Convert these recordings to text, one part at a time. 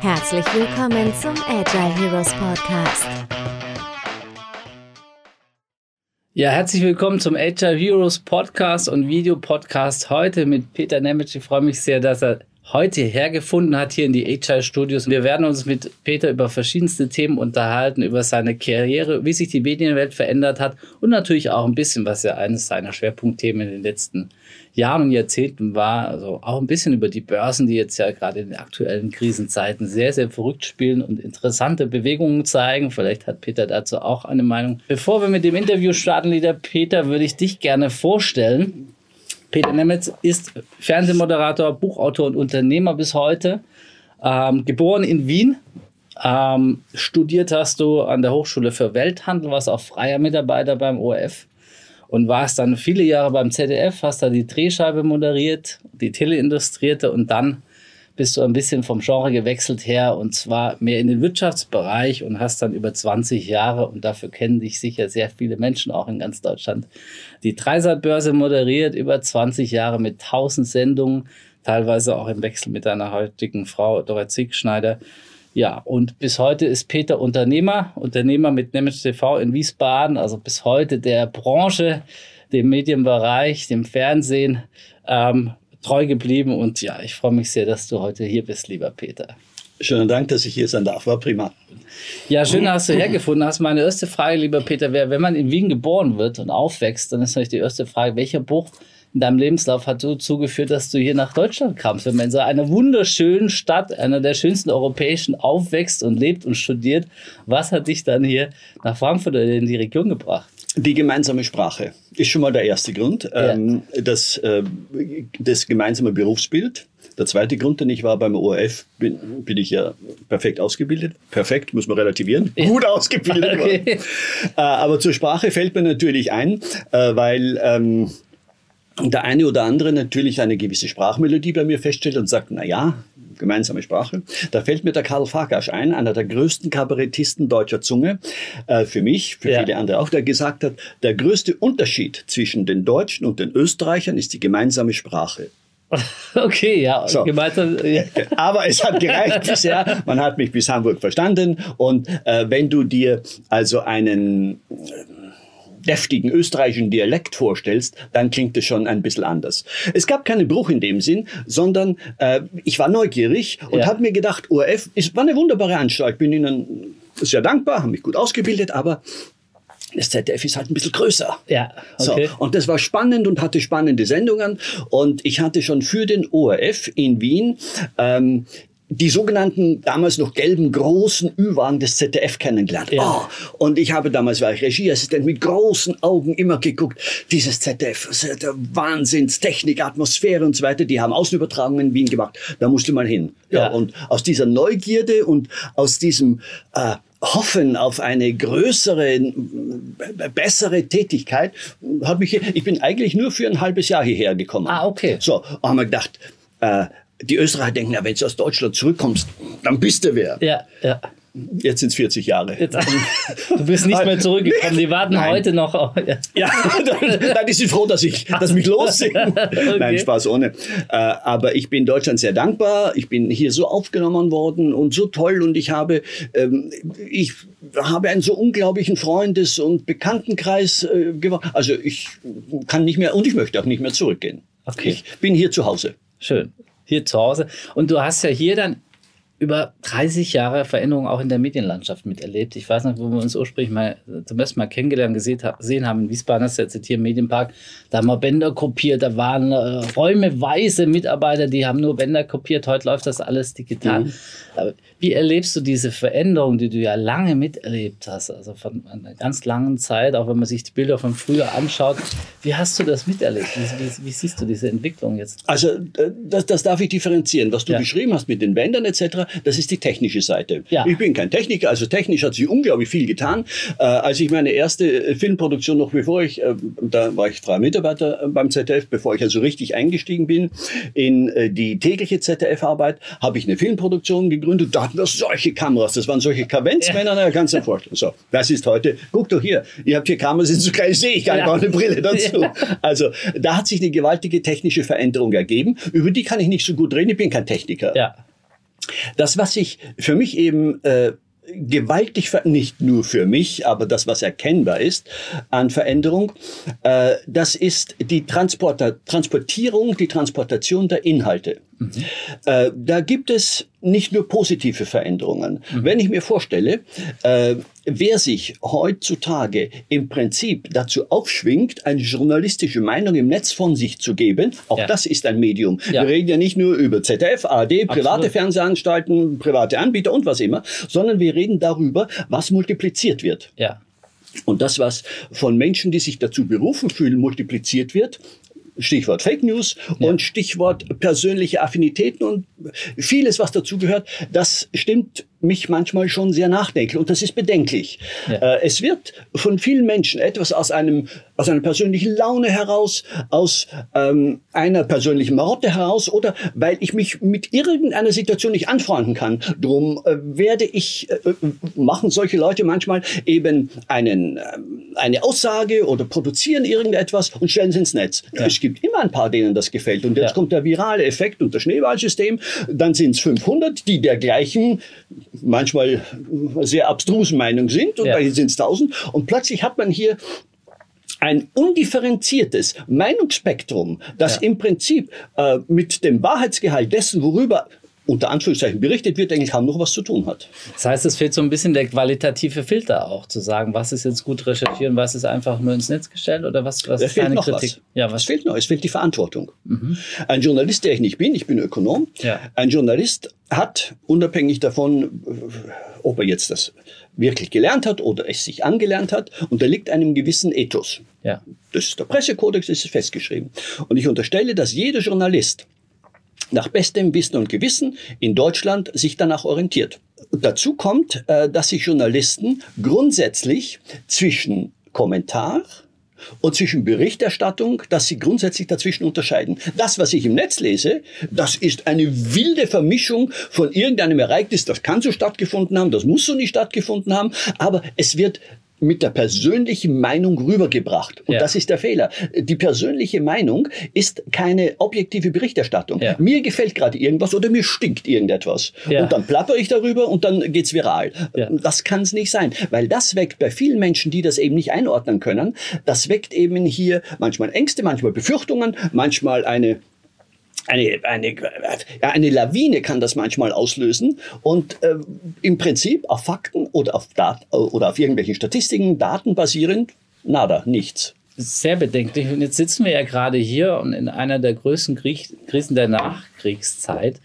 Herzlich willkommen zum Agile Heroes Podcast. Ja, herzlich willkommen zum Agile Heroes Podcast und Videopodcast heute mit Peter Nemitsch. Ich freue mich sehr, dass er heute hergefunden hat hier in die Agile Studios. Wir werden uns mit Peter über verschiedenste Themen unterhalten, über seine Karriere, wie sich die Medienwelt verändert hat und natürlich auch ein bisschen, was ja eines seiner Schwerpunktthemen in den letzten Jahren und Jahrzehnten war. Also auch ein bisschen über die Börsen, die jetzt ja gerade in den aktuellen Krisenzeiten sehr, sehr verrückt spielen und interessante Bewegungen zeigen. Vielleicht hat Peter dazu auch eine Meinung. Bevor wir mit dem Interview starten, lieber Peter, würde ich dich gerne vorstellen. Peter Nemetz ist Fernsehmoderator, Buchautor und Unternehmer bis heute. Ähm, geboren in Wien. Ähm, studiert hast du an der Hochschule für Welthandel, warst auch freier Mitarbeiter beim ORF und warst dann viele Jahre beim ZDF, hast da die Drehscheibe moderiert, die Teleillustrierte und dann bist du ein bisschen vom Genre gewechselt her und zwar mehr in den Wirtschaftsbereich und hast dann über 20 Jahre und dafür kennen dich sicher sehr viele Menschen auch in ganz Deutschland die Dreisat-Börse moderiert, über 20 Jahre mit 1000 Sendungen, teilweise auch im Wechsel mit deiner heutigen Frau Dorit Siegschneider. Ja, und bis heute ist Peter Unternehmer, Unternehmer mit Nemetz TV in Wiesbaden, also bis heute der Branche, dem Medienbereich, dem Fernsehen ähm, treu geblieben. Und ja, ich freue mich sehr, dass du heute hier bist, lieber Peter. Schönen Dank, dass ich hier sein darf. War prima. Ja, schön, dass du hergefunden hast. Meine erste Frage, lieber Peter, wäre, wenn man in Wien geboren wird und aufwächst, dann ist natürlich die erste Frage, welcher Buch in deinem Lebenslauf hat dazu geführt, dass du hier nach Deutschland kamst. Wenn man in so einer wunderschönen Stadt, einer der schönsten europäischen, aufwächst und lebt und studiert, was hat dich dann hier nach Frankfurt oder in die Region gebracht? Die gemeinsame Sprache ist schon mal der erste Grund. Ja. Ähm, das, äh, das gemeinsame Berufsbild. Der zweite Grund, denn ich war beim ORF, bin, bin ich ja perfekt ausgebildet. Perfekt, muss man relativieren. Ja. Gut ausgebildet. Okay. Äh, aber zur Sprache fällt mir natürlich ein, äh, weil ähm, der eine oder andere natürlich eine gewisse Sprachmelodie bei mir feststellt und sagt, na ja, gemeinsame Sprache. Da fällt mir der Karl Farkasch ein, einer der größten Kabarettisten deutscher Zunge, äh, für mich, für ja. viele andere auch, der gesagt hat, der größte Unterschied zwischen den Deutschen und den Österreichern ist die gemeinsame Sprache. Okay, ja, so. gemeinsam. Ja. Aber es hat gereicht bisher. Man hat mich bis Hamburg verstanden. Und äh, wenn du dir also einen deftigen österreichischen Dialekt vorstellst, dann klingt es schon ein bisschen anders. Es gab keinen Bruch in dem Sinn, sondern äh, ich war neugierig und ja. habe mir gedacht, ORF ist, war eine wunderbare Anstalt. Bin Ihnen sehr dankbar, haben mich gut ausgebildet, aber das ZDF ist halt ein bisschen größer. Ja, okay. So, und das war spannend und hatte spannende Sendungen. Und ich hatte schon für den ORF in Wien ähm, die sogenannten damals noch gelben großen Ü-Wagen des ZDF kennengelernt. Ja. Oh, und ich habe damals, war ich Regieassistent, mit großen Augen immer geguckt, dieses ZDF, der Wahnsinnstechnik, Atmosphäre und so weiter, die haben Außenübertragungen in Wien gemacht. Da musste man hin. Ja. ja und aus dieser Neugierde und aus diesem äh, Hoffen auf eine größere, bessere Tätigkeit, habe ich, ich bin eigentlich nur für ein halbes Jahr hierher gekommen. Ah, okay. So, haben wir gedacht, äh, die Österreicher denken, ja, wenn du aus Deutschland zurückkommst, dann bist du wer. Ja, ja. Jetzt sind es 40 Jahre. Jetzt, du bist nicht mehr zurückgekommen. Die warten Nein. heute noch. Ja, ja dann, die sind froh, dass ich, dass mich los okay. Nein, Spaß ohne. Äh, aber ich bin Deutschland sehr dankbar. Ich bin hier so aufgenommen worden und so toll und ich habe, ähm, ich habe einen so unglaublichen Freundes- und Bekanntenkreis äh, gewonnen. Also ich kann nicht mehr und ich möchte auch nicht mehr zurückgehen. Okay. Ich bin hier zu Hause. Schön hier zu Hause. Und du hast ja hier dann über 30 Jahre Veränderung auch in der Medienlandschaft miterlebt. Ich weiß noch, wo wir uns ursprünglich mal zum ersten Mal kennengelernt gesehen, haben in Wiesbaden, hast du jetzt hier im Medienpark, da haben wir Bänder kopiert, da waren äh, räumeweise Mitarbeiter, die haben nur Bänder kopiert, heute läuft das alles digital. Mhm. Wie erlebst du diese Veränderung, die du ja lange miterlebt hast, also von einer ganz langen Zeit, auch wenn man sich die Bilder von früher anschaut, wie hast du das miterlebt? Wie, wie, wie siehst du diese Entwicklung jetzt? Also äh, das, das darf ich differenzieren. Was du ja. beschrieben hast mit den Bändern etc., das ist die technische Seite. Ja. Ich bin kein Techniker, also technisch hat sich unglaublich viel getan. Äh, als ich meine erste äh, Filmproduktion noch bevor ich, äh, da war ich freier Mitarbeiter äh, beim ZDF, bevor ich also richtig eingestiegen bin in äh, die tägliche ZDF-Arbeit, habe ich eine Filmproduktion gegründet. Da hatten wir solche Kameras, das waren solche Kavenzmänner, ja. kannst du dir vorstellen. So, das ist heute, guck doch hier, ihr habt hier Kameras, sind so klein, sehe ich gar nicht, ja. eine Brille dazu. Ja. Also da hat sich eine gewaltige technische Veränderung ergeben, über die kann ich nicht so gut reden, ich bin kein Techniker. Ja. Das, was sich für mich eben äh, gewaltig, nicht nur für mich, aber das, was erkennbar ist an Veränderung, äh, das ist die Transporter, Transportierung, die Transportation der Inhalte. Mhm. Äh, da gibt es nicht nur positive Veränderungen. Mhm. Wenn ich mir vorstelle, äh, wer sich heutzutage im Prinzip dazu aufschwingt, eine journalistische Meinung im Netz von sich zu geben, auch ja. das ist ein Medium. Ja. Wir reden ja nicht nur über ZDF, ARD, private Absolut. Fernsehanstalten, private Anbieter und was immer, sondern wir reden darüber, was multipliziert wird. Ja. Und das, was von Menschen, die sich dazu berufen fühlen, multipliziert wird, Stichwort Fake News ja. und Stichwort persönliche Affinitäten und vieles, was dazugehört, das stimmt mich manchmal schon sehr nachdenklich und das ist bedenklich. Ja. Äh, es wird von vielen Menschen etwas aus einem aus einer persönlichen Laune heraus, aus ähm, einer persönlichen Marotte heraus oder weil ich mich mit irgendeiner Situation nicht anfreunden kann. Drum äh, werde ich äh, machen solche Leute manchmal eben einen äh, eine Aussage oder produzieren irgendetwas und stellen sie ins Netz. Ja. Es gibt immer ein paar, denen das gefällt und jetzt ja. kommt der virale Effekt und das Schneeballsystem. Dann sind es 500, die der gleichen manchmal sehr abstrusen Meinung sind und ja. bei sind es 1000 und plötzlich hat man hier ein undifferenziertes Meinungsspektrum, das ja. im Prinzip äh, mit dem Wahrheitsgehalt dessen, worüber unter Anführungszeichen berichtet wird, eigentlich kaum noch was zu tun hat. Das heißt, es fehlt so ein bisschen der qualitative Filter auch, zu sagen, was ist jetzt gut recherchieren, was ist einfach nur ins Netz gestellt oder was, was ist deine noch Kritik? Was. Ja, was? Es fehlt noch, es fehlt die Verantwortung. Mhm. Ein Journalist, der ich nicht bin, ich bin Ökonom, ja. ein Journalist hat, unabhängig davon, ob er jetzt das wirklich gelernt hat oder es sich angelernt hat, unterliegt einem gewissen Ethos. Ja. Das ist der Pressekodex, das ist festgeschrieben. Und ich unterstelle, dass jeder Journalist nach bestem Wissen und Gewissen in Deutschland sich danach orientiert. dazu kommt, äh, dass sich Journalisten grundsätzlich zwischen Kommentar und zwischen Berichterstattung, dass sie grundsätzlich dazwischen unterscheiden. Das, was ich im Netz lese, das ist eine wilde Vermischung von irgendeinem Ereignis, das kann so stattgefunden haben, das muss so nicht stattgefunden haben, aber es wird mit der persönlichen Meinung rübergebracht. Und ja. das ist der Fehler. Die persönliche Meinung ist keine objektive Berichterstattung. Ja. Mir gefällt gerade irgendwas oder mir stinkt irgendetwas. Ja. Und dann plapper ich darüber und dann geht's viral. Das kann es nicht sein, weil das weckt bei vielen Menschen, die das eben nicht einordnen können, das weckt eben hier manchmal Ängste, manchmal Befürchtungen, manchmal eine eine, eine, ja, eine Lawine kann das manchmal auslösen und äh, im Prinzip auf Fakten oder auf, Dat oder auf irgendwelchen Statistiken, Daten basierend, nada, nichts. Sehr bedenklich. Und jetzt sitzen wir ja gerade hier und in einer der größten Krisen der Nachkriegszeit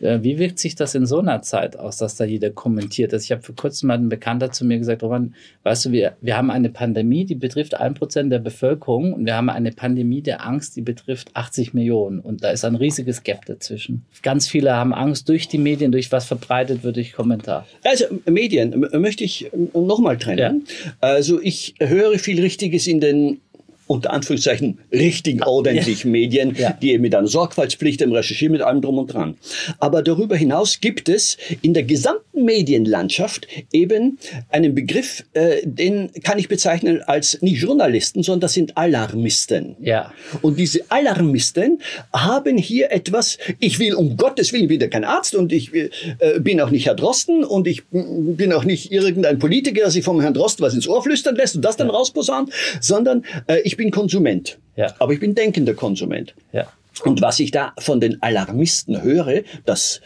wie wirkt sich das in so einer Zeit aus, dass da jeder kommentiert? Also ich habe vor kurzem mal ein Bekannter zu mir gesagt, Roman, weißt du, wir, wir haben eine Pandemie, die betrifft ein Prozent der Bevölkerung und wir haben eine Pandemie der Angst, die betrifft 80 Millionen. Und da ist ein riesiges Gap dazwischen. Ganz viele haben Angst durch die Medien, durch was verbreitet wird, durch Kommentar. Also Medien möchte ich nochmal trennen. Ja. Also ich höre viel Richtiges in den unter Anführungszeichen richtig ordentlich ja. Medien, ja. die eben mit einer Sorgfaltspflicht im Recherchieren mit allem drum und dran. Aber darüber hinaus gibt es in der gesamten Medienlandschaft eben einen Begriff, äh, den kann ich bezeichnen als nicht Journalisten, sondern das sind Alarmisten. Ja. Und diese Alarmisten haben hier etwas, ich will um Gottes Willen, wieder kein Arzt und ich äh, bin auch nicht Herr Drosten und ich bin auch nicht irgendein Politiker, der sich vom Herrn Drosten was ins Ohr flüstern lässt und das dann ja. rausposaunt, sondern äh, ich ich bin Konsument, ja. aber ich bin denkender Konsument. Ja. Und was ich da von den Alarmisten höre, das,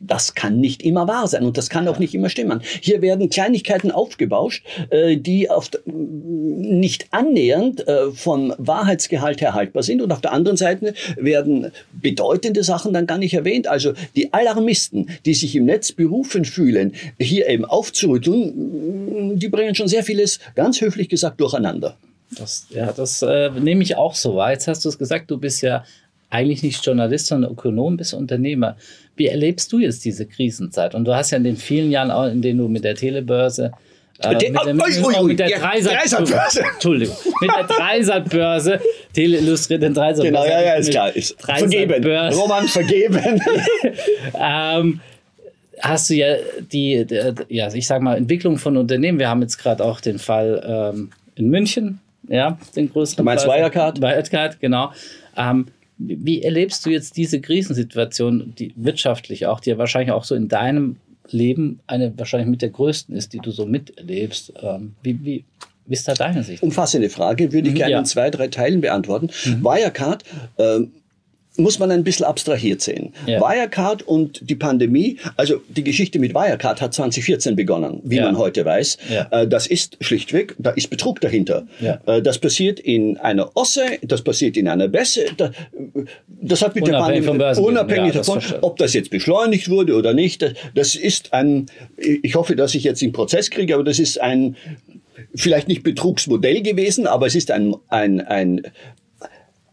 das kann nicht immer wahr sein und das kann auch nicht immer stimmen. Hier werden Kleinigkeiten aufgebauscht, äh, die auf, nicht annähernd äh, vom Wahrheitsgehalt her haltbar sind und auf der anderen Seite werden bedeutende Sachen dann gar nicht erwähnt. Also die Alarmisten, die sich im Netz berufen fühlen, hier eben aufzurütteln, die bringen schon sehr vieles, ganz höflich gesagt, durcheinander. Das, ja, das äh, nehme ich auch so wahr. Jetzt hast du es gesagt, du bist ja eigentlich nicht Journalist, sondern Ökonom, bist Unternehmer. Wie erlebst du jetzt diese Krisenzeit? Und du hast ja in den vielen Jahren, auch, in denen du mit der Telebörse äh, mit, der, mit, oh, oh, mit der Dreisat-Börse. Entschuldigung. Mit der Dreisat-Börse. Teleillustrierte Dreisat-Börse. Genau, ja, ja, ist klar. Vergeben. Roman vergeben. ähm, hast du ja die, die, ja, ich sag mal, Entwicklung von Unternehmen. Wir haben jetzt gerade auch den Fall ähm, in München, ja, den größten. Du meinst Wirecard? Wirecard, genau. Ähm, Wie erlebst du jetzt diese Krisensituation, die wirtschaftlich auch, die ja wahrscheinlich auch so in deinem Leben eine wahrscheinlich mit der größten ist, die du so miterlebst? Ähm, wie, wie, wie ist da deine Sicht? Umfassende Frage, würde ich Mhm, gerne ja. in zwei, drei Teilen beantworten. Wirecard ähm, muss man ein bisschen abstrahiert sehen. Ja. Wirecard und die Pandemie, also die Geschichte mit Wirecard hat 2014 begonnen, wie Ja. man heute weiß. Ja. Äh, das ist schlichtweg, da ist Betrug dahinter. Äh, das passiert in einer Osse, das passiert in einer Bässe. Da, das hat mit Unabhängig der Pandemie, unabhängig das davon, ob das jetzt beschleunigt wurde oder nicht. Das ist ein, ich hoffe, dass ich jetzt den Prozess kriege, aber das ist ein, vielleicht nicht Betrugsmodell gewesen, aber es ist ein, ein, ein,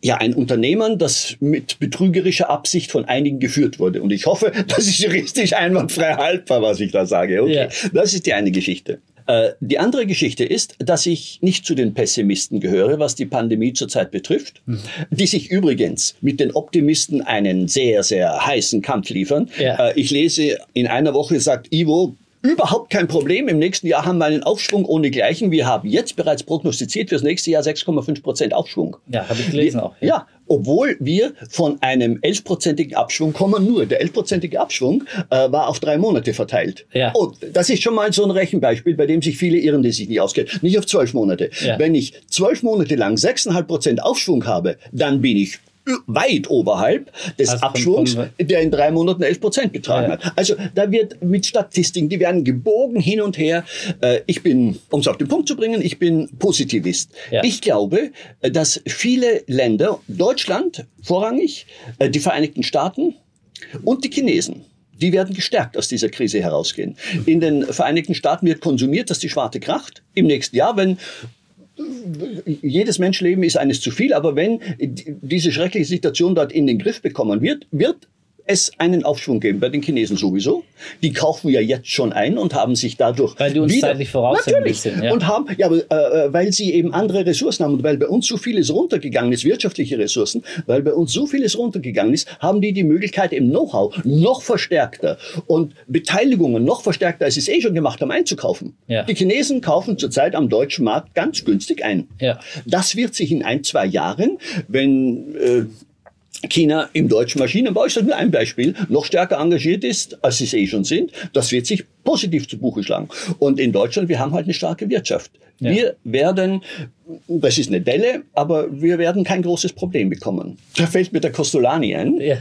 ja, ein Unternehmen, das mit betrügerischer Absicht von einigen geführt wurde. Und ich hoffe, das ist juristisch einwandfrei haltbar, was ich da sage. Okay, Ja. das ist die eine Geschichte. Äh, Die andere Geschichte ist, dass ich nicht zu den Pessimisten gehöre, was die Pandemie zurzeit betrifft, Hm. die sich übrigens mit den Optimisten einen sehr, sehr heißen Kampf liefern. Ja. Äh, Ich lese, in einer Woche sagt Ivo, Überhaupt kein Problem. Im nächsten Jahr haben wir einen Aufschwung ohne Gleichen. Wir haben jetzt bereits prognostiziert fürs nächste Jahr 6,5 Prozent Aufschwung. Ja, habe ich gelesen auch. Ja, obwohl wir von einem 11-prozentigen Abschwung kommen. Nur der 11-prozentige Abschwung äh, war auf drei Monate verteilt. Ja. Und das ist schon mal so ein Rechenbeispiel, bei dem sich viele irren, die sich nicht auskennen. Nicht auf zwölf Monate. Ja. Wenn ich zwölf Monate lang 6,5 Prozent Aufschwung habe, dann bin ich weit oberhalb des Also Abschwungs, der in drei Monaten 11 Prozent betragen Ja. hat. Also da wird mit Statistiken, die werden gebogen hin und her. Äh, Ich bin, um es auf den Punkt zu bringen, ich bin Positivist. Ja. Ich glaube, äh, dass viele Länder, Deutschland vorrangig, äh, die Vereinigten Staaten und die Chinesen, die werden gestärkt aus dieser Krise herausgehen. In den Vereinigten Staaten wird konsumiert, dass die Schwarte kracht. Im nächsten Jahr, wenn jedes Menschenleben ist eines zu viel, aber wenn die- diese schreckliche Situation dort in den Griff bekommen wird, wird es einen Aufschwung geben bei den Chinesen sowieso. Die kaufen ja jetzt schon ein und haben sich dadurch Weil die uns wieder, zeitlich voraus sind natürlich bisschen, ja. und haben ja, äh, äh, weil sie eben andere Ressourcen haben und weil bei uns so vieles runtergegangen ist, wirtschaftliche Ressourcen, weil bei uns so vieles runtergegangen ist, haben die die Möglichkeit im Know-how noch verstärkter und Beteiligungen noch verstärkter, als sie es eh schon gemacht haben, einzukaufen. Ja. Die Chinesen kaufen zurzeit am deutschen Markt ganz günstig ein. Ja. Das wird sich in ein, zwei Jahren, wenn äh, China im deutschen Maschinenbau, ist das nur ein Beispiel, noch stärker engagiert ist, als sie es eh schon sind, das wird sich positiv zu Buche schlagen. Und in Deutschland, wir haben halt eine starke Wirtschaft. Ja. Wir werden, das ist eine Delle, aber wir werden kein großes Problem bekommen. Da fällt mir der Costolani ein. Ja.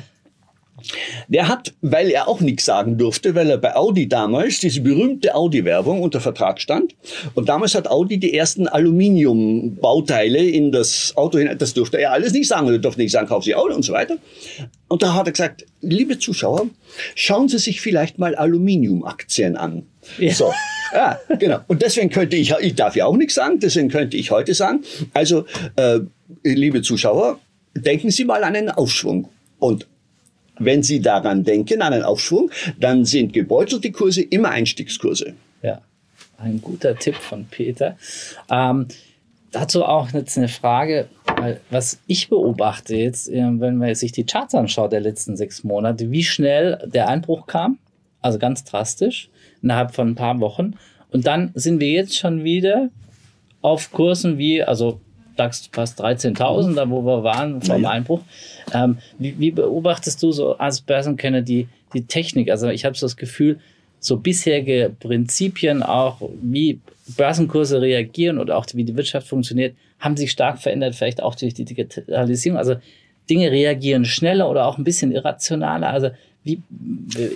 Der hat, weil er auch nichts sagen durfte, weil er bei Audi damals diese berühmte Audi-Werbung unter Vertrag stand. Und damals hat Audi die ersten Aluminiumbauteile in das Auto hinein. Das durfte er alles nicht sagen. Er durfte nicht sagen, kauf Sie Audi und so weiter. Und da hat er gesagt, liebe Zuschauer, schauen Sie sich vielleicht mal Aluminiumaktien an. Ja. So. Ja, genau. Und deswegen könnte ich, ich darf ja auch nichts sagen, deswegen könnte ich heute sagen, also, äh, liebe Zuschauer, denken Sie mal an einen Aufschwung. Und wenn Sie daran denken, an einen Aufschwung, dann sind gebeutelte Kurse immer Einstiegskurse. Ja, ein guter Tipp von Peter. Ähm, dazu auch jetzt eine Frage, weil was ich beobachte jetzt, äh, wenn man sich die Charts anschaut der letzten sechs Monate, wie schnell der Einbruch kam, also ganz drastisch, innerhalb von ein paar Wochen. Und dann sind wir jetzt schon wieder auf Kursen wie, also DAX fast 13.000, da wo wir waren vom Ja, ja. Einbruch. Ähm, wie, wie beobachtest du so als Börsenkenner die, die Technik? Also ich habe so das Gefühl, so bisherige Prinzipien auch, wie Börsenkurse reagieren oder auch wie die Wirtschaft funktioniert, haben sich stark verändert, vielleicht auch durch die Digitalisierung. Also Dinge reagieren schneller oder auch ein bisschen irrationaler. Also wie,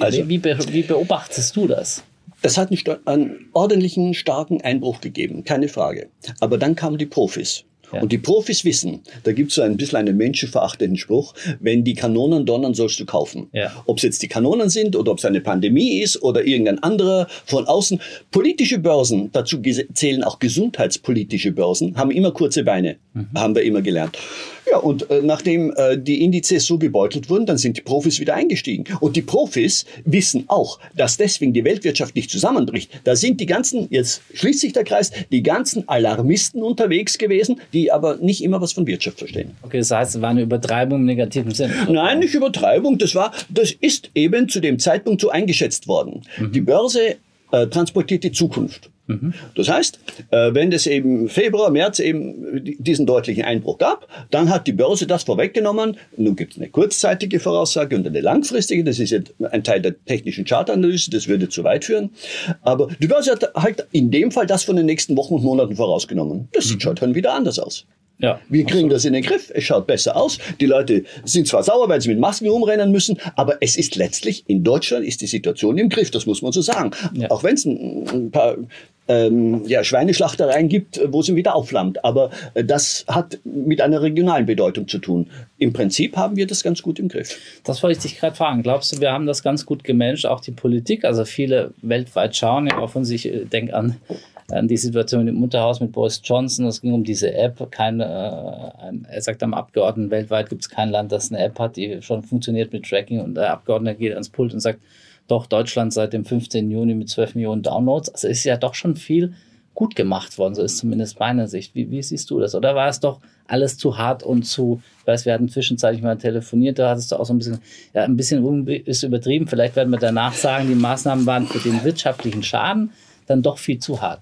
Also- wie, wie beobachtest du das? Das hat einen, einen ordentlichen, starken Einbruch gegeben, keine Frage. Aber dann kamen die Profis. Ja. Und die Profis wissen, da gibt es so ein bisschen einen menschenverachtenden Spruch, wenn die Kanonen donnern, sollst du kaufen. Ja. Ob es jetzt die Kanonen sind oder ob es eine Pandemie ist oder irgendein anderer von außen. Politische Börsen, dazu zählen auch gesundheitspolitische Börsen, haben immer kurze Beine, haben wir immer gelernt. Ja, und äh, nachdem äh, die Indizes so gebeutelt wurden, dann sind die Profis wieder eingestiegen. Und die Profis wissen auch, dass deswegen die Weltwirtschaft nicht zusammenbricht. Da sind die ganzen, jetzt schließt sich der Kreis, die ganzen Alarmisten unterwegs gewesen, die aber nicht immer was von Wirtschaft verstehen. Okay, das heißt, es war eine Übertreibung im negativen Sinn. Nein, nicht Übertreibung. Das war, das ist eben zu dem Zeitpunkt so eingeschätzt worden. Die Börse äh, transportiert die Zukunft. Mhm. Das heißt, äh, wenn es eben Februar, März eben diesen deutlichen Einbruch gab, dann hat die Börse das vorweggenommen. Nun gibt es eine kurzzeitige Voraussage und eine langfristige. Das ist jetzt ein Teil der technischen Chartanalyse. Das würde zu weit führen. Aber die Börse hat halt in dem Fall das von den nächsten Wochen und Monaten vorausgenommen. Das sieht mhm. schon wieder anders aus. Ja, wir kriegen das in den Griff. Es schaut besser aus. Die Leute sind zwar sauer, weil sie mit Masken rumrennen müssen, aber es ist letztlich in Deutschland ist die Situation im Griff. Das muss man so sagen. Ja. Auch wenn es ein, paar ähm, ja, Schweineschlachtereien gibt, wo sie wieder aufflammt. Aber äh, das hat mit einer regionalen Bedeutung zu tun. Im Prinzip haben wir das ganz gut im Griff. Das wollte ich dich gerade fragen. Glaubst du, wir haben das ganz gut gemanagt, auch die Politik? Also viele weltweit schauen ja auf uns. Ich äh, denke an an die Situation im Unterhaus mit Boris Johnson. Es ging um diese App. Keine, äh, er sagt am Abgeordneten, weltweit gibt es kein Land, das eine App hat, die schon funktioniert mit Tracking. Und der Abgeordnete geht ans Pult und sagt, doch Deutschland seit dem 15. Juni mit 12 Millionen Downloads. Also ist ja doch schon viel gut gemacht worden, so ist zumindest meine Sicht. Wie, wie siehst du das? Oder war es doch alles zu hart und zu, ich weiß, wir hatten zwischenzeitlich mal telefoniert, da hattest du auch so ein bisschen, ja, ein bisschen ist übertrieben. Vielleicht werden wir danach sagen, die Maßnahmen waren für den wirtschaftlichen Schaden dann doch viel zu hart.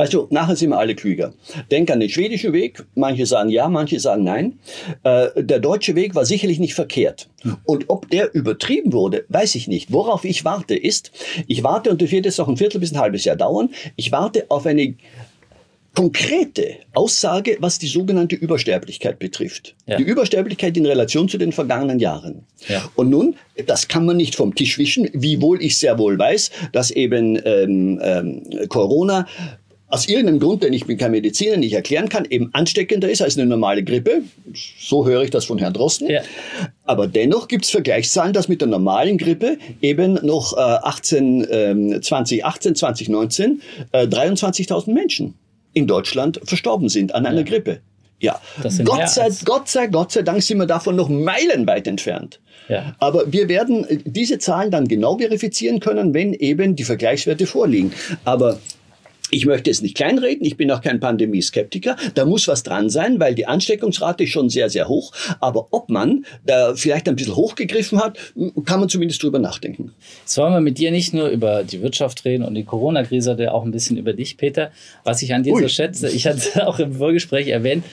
Also nachher sind wir alle klüger. Denk an den schwedischen Weg. Manche sagen ja, manche sagen nein. Äh, der deutsche Weg war sicherlich nicht verkehrt. Und ob der übertrieben wurde, weiß ich nicht. Worauf ich warte ist, ich warte, und das wird jetzt noch ein Viertel bis ein halbes Jahr dauern, ich warte auf eine konkrete Aussage, was die sogenannte Übersterblichkeit betrifft. Ja. Die Übersterblichkeit in Relation zu den vergangenen Jahren. Ja. Und nun, das kann man nicht vom Tisch wischen, wiewohl ich sehr wohl weiß, dass eben ähm, ähm, Corona aus irgendeinem Grund, den ich mit kein Mediziner nicht erklären kann, eben ansteckender ist als eine normale Grippe. So höre ich das von Herrn Drosten. Ja. Aber dennoch gibt es Vergleichszahlen, dass mit der normalen Grippe eben noch äh, 18, äh, 2018, 2019 äh, 23.000 Menschen in Deutschland verstorben sind an einer ja. Grippe. Ja, Gott sei, Gott sei, Gott sei Dank sind wir davon noch meilenweit entfernt. Ja. Aber wir werden äh, diese Zahlen dann genau verifizieren können, wenn eben die Vergleichswerte vorliegen. Aber ich möchte es nicht kleinreden, ich bin auch kein Pandemie-Skeptiker. Da muss was dran sein, weil die Ansteckungsrate ist schon sehr, sehr hoch. Aber ob man da vielleicht ein bisschen hochgegriffen hat, kann man zumindest drüber nachdenken. Jetzt wollen wir mit dir nicht nur über die Wirtschaft reden und die Corona-Krise, sondern auch ein bisschen über dich, Peter. Was ich an dir Ui. so schätze, ich hatte auch im Vorgespräch erwähnt,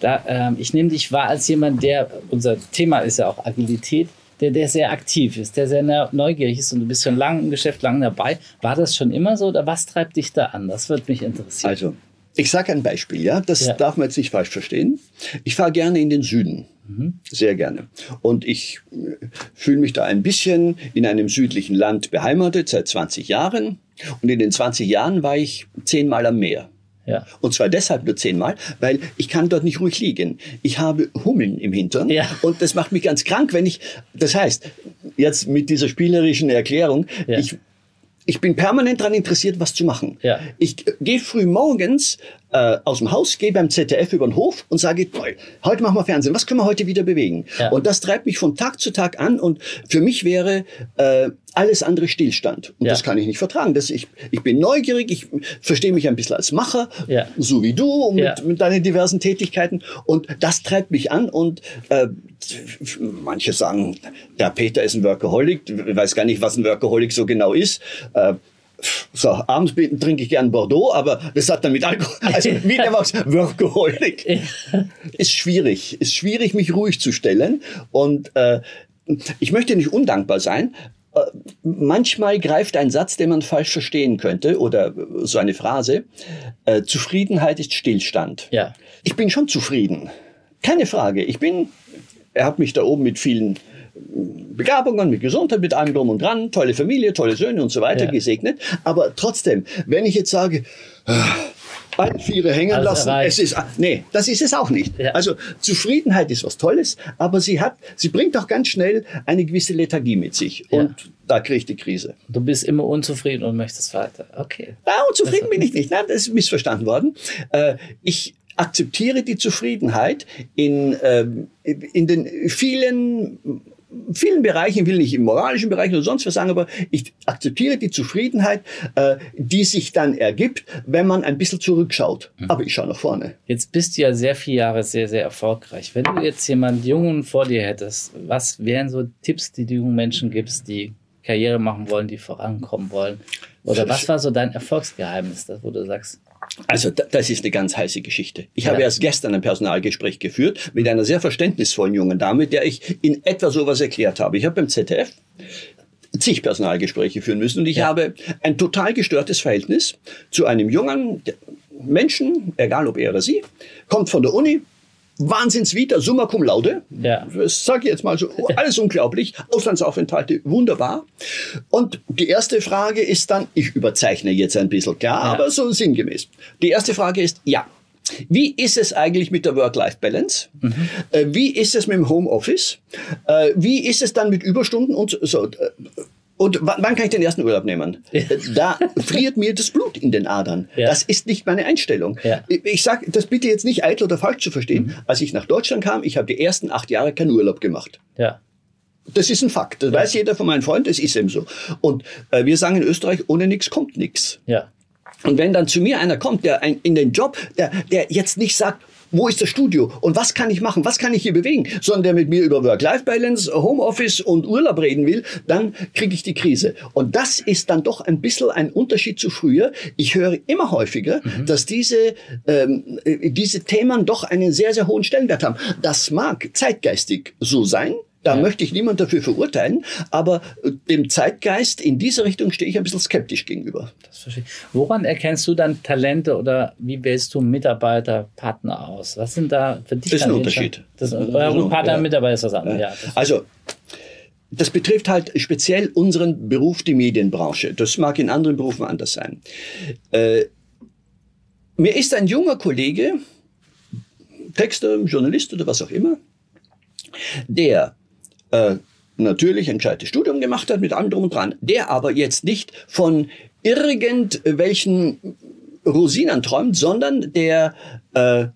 da, ähm, ich nehme dich wahr als jemand, der, unser Thema ist ja auch Agilität, der, der sehr aktiv ist, der sehr neugierig ist und du bist schon lange im Geschäft, lange dabei. War das schon immer so oder was treibt dich da an? Das würde mich interessieren. Also, ich sage ein Beispiel, ja, das ja. darf man jetzt nicht falsch verstehen. Ich fahre gerne in den Süden. Mhm. Sehr gerne. Und ich äh, fühle mich da ein bisschen in einem südlichen Land beheimatet seit 20 Jahren. Und in den 20 Jahren war ich zehnmal am Meer. Ja. Und zwar deshalb nur zehnmal, weil ich kann dort nicht ruhig liegen. Ich habe Hummeln im Hintern ja. und das macht mich ganz krank, wenn ich, das heißt, jetzt mit dieser spielerischen Erklärung, ja. ich, ich bin permanent daran interessiert, was zu machen. Ja. Ich gehe früh morgens äh, aus dem Haus, gehe beim ZDF über den Hof und sage, toll, heute machen wir Fernsehen, was können wir heute wieder bewegen? Ja. Und das treibt mich von Tag zu Tag an und für mich wäre äh, alles andere Stillstand. Und ja. das kann ich nicht vertragen. Das, ich, ich bin neugierig, ich verstehe mich ein bisschen als Macher, ja. so wie du, mit, ja. mit deinen diversen Tätigkeiten. Und das treibt mich an. Und äh, manche sagen, der Peter ist ein Workaholic. Ich weiß gar nicht, was ein Workaholic so genau ist. Äh, so, abends trinke ich gern Bordeaux, aber das hat dann mit Alkohol, also wie der was, Workaholic. ist schwierig, ist schwierig, mich ruhig zu stellen und äh, ich möchte nicht undankbar sein. Äh, manchmal greift ein Satz, den man falsch verstehen könnte, oder so eine Phrase. Äh, Zufriedenheit ist Stillstand. Ja. Ich bin schon zufrieden. Keine Frage. Ich bin, er hat mich da oben mit vielen Begabungen, mit Gesundheit, mit allem drum und dran, tolle Familie, tolle Söhne und so weiter ja. gesegnet. Aber trotzdem, wenn ich jetzt sage, alle Viere hängen also lassen. Es ist, nee, das ist es auch nicht. Ja. Also Zufriedenheit ist was Tolles, aber sie hat, sie bringt auch ganz schnell eine gewisse Lethargie mit sich. Und ja. da kriege ich die Krise. Du bist immer unzufrieden und möchtest weiter. Okay. Na, unzufrieden bin ich nicht. Nein, das ist missverstanden worden. Äh, ich akzeptiere die Zufriedenheit in, ähm, in den vielen vielen Bereichen, will nicht im moralischen Bereich oder sonst was sagen, aber ich akzeptiere die Zufriedenheit, äh, die sich dann ergibt, wenn man ein bisschen zurückschaut. Mhm. Aber ich schaue nach vorne. Jetzt bist du ja sehr viele Jahre sehr, sehr erfolgreich. Wenn du jetzt jemanden Jungen vor dir hättest, was wären so Tipps, die du jungen Menschen gibst, die Karriere machen wollen, die vorankommen wollen? Oder was war so dein Erfolgsgeheimnis, wo du sagst? Also das ist eine ganz heiße Geschichte. Ich ja. habe erst gestern ein Personalgespräch geführt mit einer sehr verständnisvollen jungen Dame, der ich in etwa sowas erklärt habe. Ich habe beim ZDF zig Personalgespräche führen müssen und ich ja. habe ein total gestörtes Verhältnis zu einem jungen Menschen, egal ob er oder sie, kommt von der Uni, Wahnsinnsvita, summa cum laude. Ja. Das sage ich jetzt mal so, alles unglaublich. Auslandsaufenthalte, wunderbar. Und die erste Frage ist dann, ich überzeichne jetzt ein bisschen, klar, ja. aber so sinngemäß. Die erste Frage ist, ja, wie ist es eigentlich mit der Work-Life-Balance? Mhm. Äh, wie ist es mit dem Homeoffice? Äh, wie ist es dann mit Überstunden und so? Und wann kann ich den ersten Urlaub nehmen? Ja. Da friert mir das Blut in den Adern. Ja. Das ist nicht meine Einstellung. Ja. Ich sage das bitte jetzt nicht eitel oder falsch zu verstehen. Mhm. Als ich nach Deutschland kam, ich habe die ersten acht Jahre keinen Urlaub gemacht. Ja. Das ist ein Fakt. Das weiß jeder von meinen Freunden. Das ist eben so. Und äh, wir sagen in Österreich, ohne nichts kommt nichts. Ja. Und wenn dann zu mir einer kommt, der ein, in den Job, der, der jetzt nicht sagt, wo ist das Studio und was kann ich machen, was kann ich hier bewegen, sondern der mit mir über Work-Life-Balance, Homeoffice und Urlaub reden will, dann kriege ich die Krise. Und das ist dann doch ein bisschen ein Unterschied zu früher. Ich höre immer häufiger, mhm. dass diese, ähm, diese Themen doch einen sehr, sehr hohen Stellenwert haben. Das mag zeitgeistig so sein, da ja. möchte ich niemand dafür verurteilen, aber äh, dem Zeitgeist in diese Richtung stehe ich ein bisschen skeptisch gegenüber. Das verstehe ich. Woran erkennst du dann Talente oder wie wählst du Mitarbeiter, Partner aus? Was sind da für dich? Das ist ein Unterschied. Das, euer gut, Partner, ja. Mitarbeiter ist was anderes. Ja. also das betrifft halt speziell unseren Beruf, die Medienbranche. Das mag in anderen Berufen anders sein. Äh, mir ist ein junger Kollege, Texter, Journalist oder was auch immer, der äh, natürlich ein gescheites Studium gemacht hat mit allem drum und dran, der aber jetzt nicht von irgendwelchen Rosinen träumt, sondern der äh,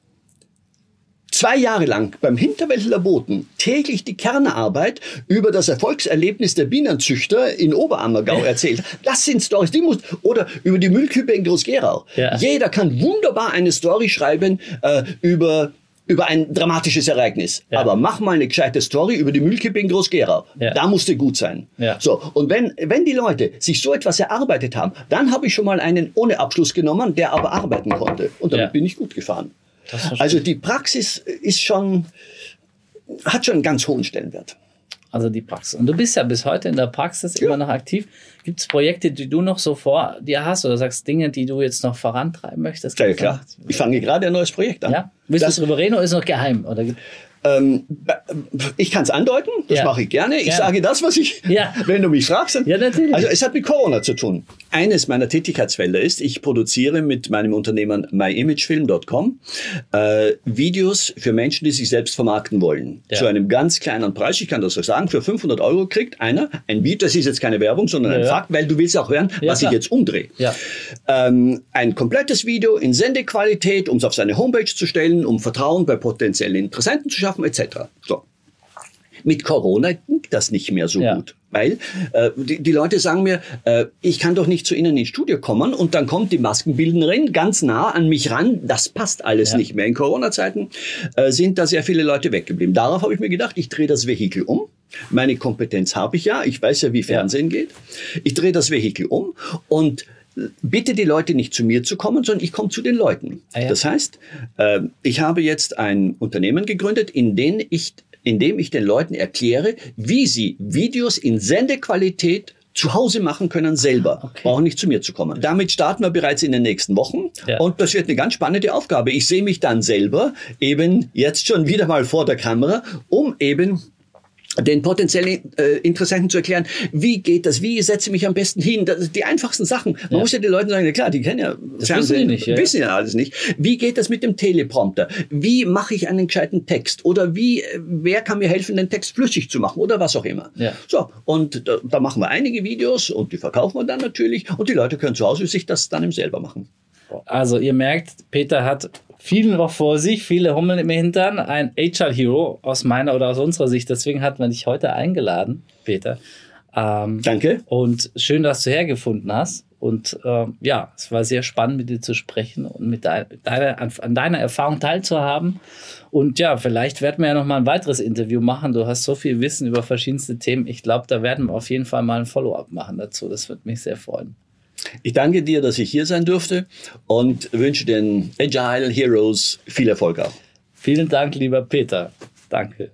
zwei Jahre lang beim Hinterwäldler Boten täglich die Kernarbeit über das Erfolgserlebnis der Bienenzüchter in Oberammergau erzählt. Das sind Stories, die muss oder über die Müllkübe in Groß-Gerau. Ja. Jeder kann wunderbar eine Story schreiben äh, über über ein dramatisches Ereignis. Ja. Aber mach mal eine gescheite Story über die Müllkippe in Groß-Gerau. Ja. Da musste gut sein. Ja. So. Und wenn, wenn die Leute sich so etwas erarbeitet haben, dann habe ich schon mal einen ohne Abschluss genommen, der aber arbeiten konnte. Und damit bin ich gut gefahren. Also die Praxis ist schon, hat schon einen ganz hohen Stellenwert. Also die Praxis. Und du bist ja bis heute in der Praxis immer noch aktiv. Gibt es Projekte, die du noch so vor dir hast oder sagst Dinge, die du jetzt noch vorantreiben möchtest? Ja, ja klar. Ich fange gerade ein neues Projekt an. Ja? Willst du es darüber reden oder ist es noch geheim? Oder ähm, ich kann es andeuten, das ja. mache ich gerne. Ich gerne. sage das, was ich, ja. wenn du mich fragst. ja, natürlich. Also es hat mit Corona zu tun. Eines meiner Tätigkeitsfelder ist, ich produziere mit meinem Unternehmen myimagefilm.com äh, Videos für Menschen, die sich selbst vermarkten wollen. Ja. Zu einem ganz kleinen Preis, ich kann das so sagen, für 500 Euro kriegt einer ein Video, das ist jetzt keine Werbung, sondern ein Fakt, weil du willst auch hören, was klar. ich jetzt umdrehe. Ähm, ein komplettes Video in Sendequalität, um es auf seine Homepage zu stellen, um Vertrauen bei potenziellen Interessenten zu schaffen schaffen etc. So. Mit Corona ging das nicht mehr so ja. gut. Weil äh, die, die Leute sagen mir, äh, ich kann doch nicht zu Ihnen ins Studio kommen und dann kommt die Maskenbildnerin ganz nah an mich ran. Das passt alles ja. nicht mehr. In Corona-Zeiten äh, sind da sehr viele Leute weggeblieben. Darauf habe ich mir gedacht, ich drehe das Vehikel um. Meine Kompetenz habe ich ja. Ich weiß ja, wie Fernsehen ja. geht. Ich drehe das Vehikel um und bitte die Leute nicht zu mir zu kommen, sondern ich komme zu den Leuten. Ah, ja. Das heißt, äh, ich habe jetzt ein Unternehmen gegründet, in dem ich, in dem ich den Leuten erkläre, wie sie Videos in Sendequalität zu Hause machen können selber, okay. brauchen nicht zu mir zu kommen. Damit starten wir bereits in den nächsten Wochen ja. und das wird eine ganz spannende Aufgabe. Ich sehe mich dann selber eben jetzt schon wieder mal vor der Kamera, um eben den potenziellen äh, Interessenten zu erklären, wie geht das, wie setze ich mich am besten hin, das, die einfachsten Sachen. Man ja. muss ja den Leuten sagen, ja klar, die kennen ja das Fernsehen, wissen, nicht, ja. wissen ja alles nicht. Wie geht das mit dem Teleprompter? Wie mache ich einen gescheiten Text? Oder wie, äh, wer kann mir helfen, den Text flüssig zu machen? Oder was auch immer. Ja. So, und da, da machen wir einige Videos und die verkaufen wir dann natürlich und die Leute können zu Hause sich das dann eben selber machen. Also ihr merkt, Peter hat viel noch vor sich, viele Hummeln im Hintern, ein HR Hero aus meiner oder aus unserer Sicht. Deswegen hat man dich heute eingeladen, Peter. Ähm, Danke. Und schön, dass du hergefunden hast. Und ähm, ja, es war sehr spannend, mit dir zu sprechen und mit deiner, an, an deiner Erfahrung teilzuhaben. Und ja, vielleicht werden wir ja noch mal ein weiteres Interview machen. Du hast so viel Wissen über verschiedenste Themen. Ich glaube, da werden wir auf jeden Fall mal ein Follow-up machen dazu. Das würde mich sehr freuen. Ich danke dir, dass ich hier sein durfte und wünsche den Agile Heroes viel Erfolg auch. Vielen Dank, lieber Peter. Danke.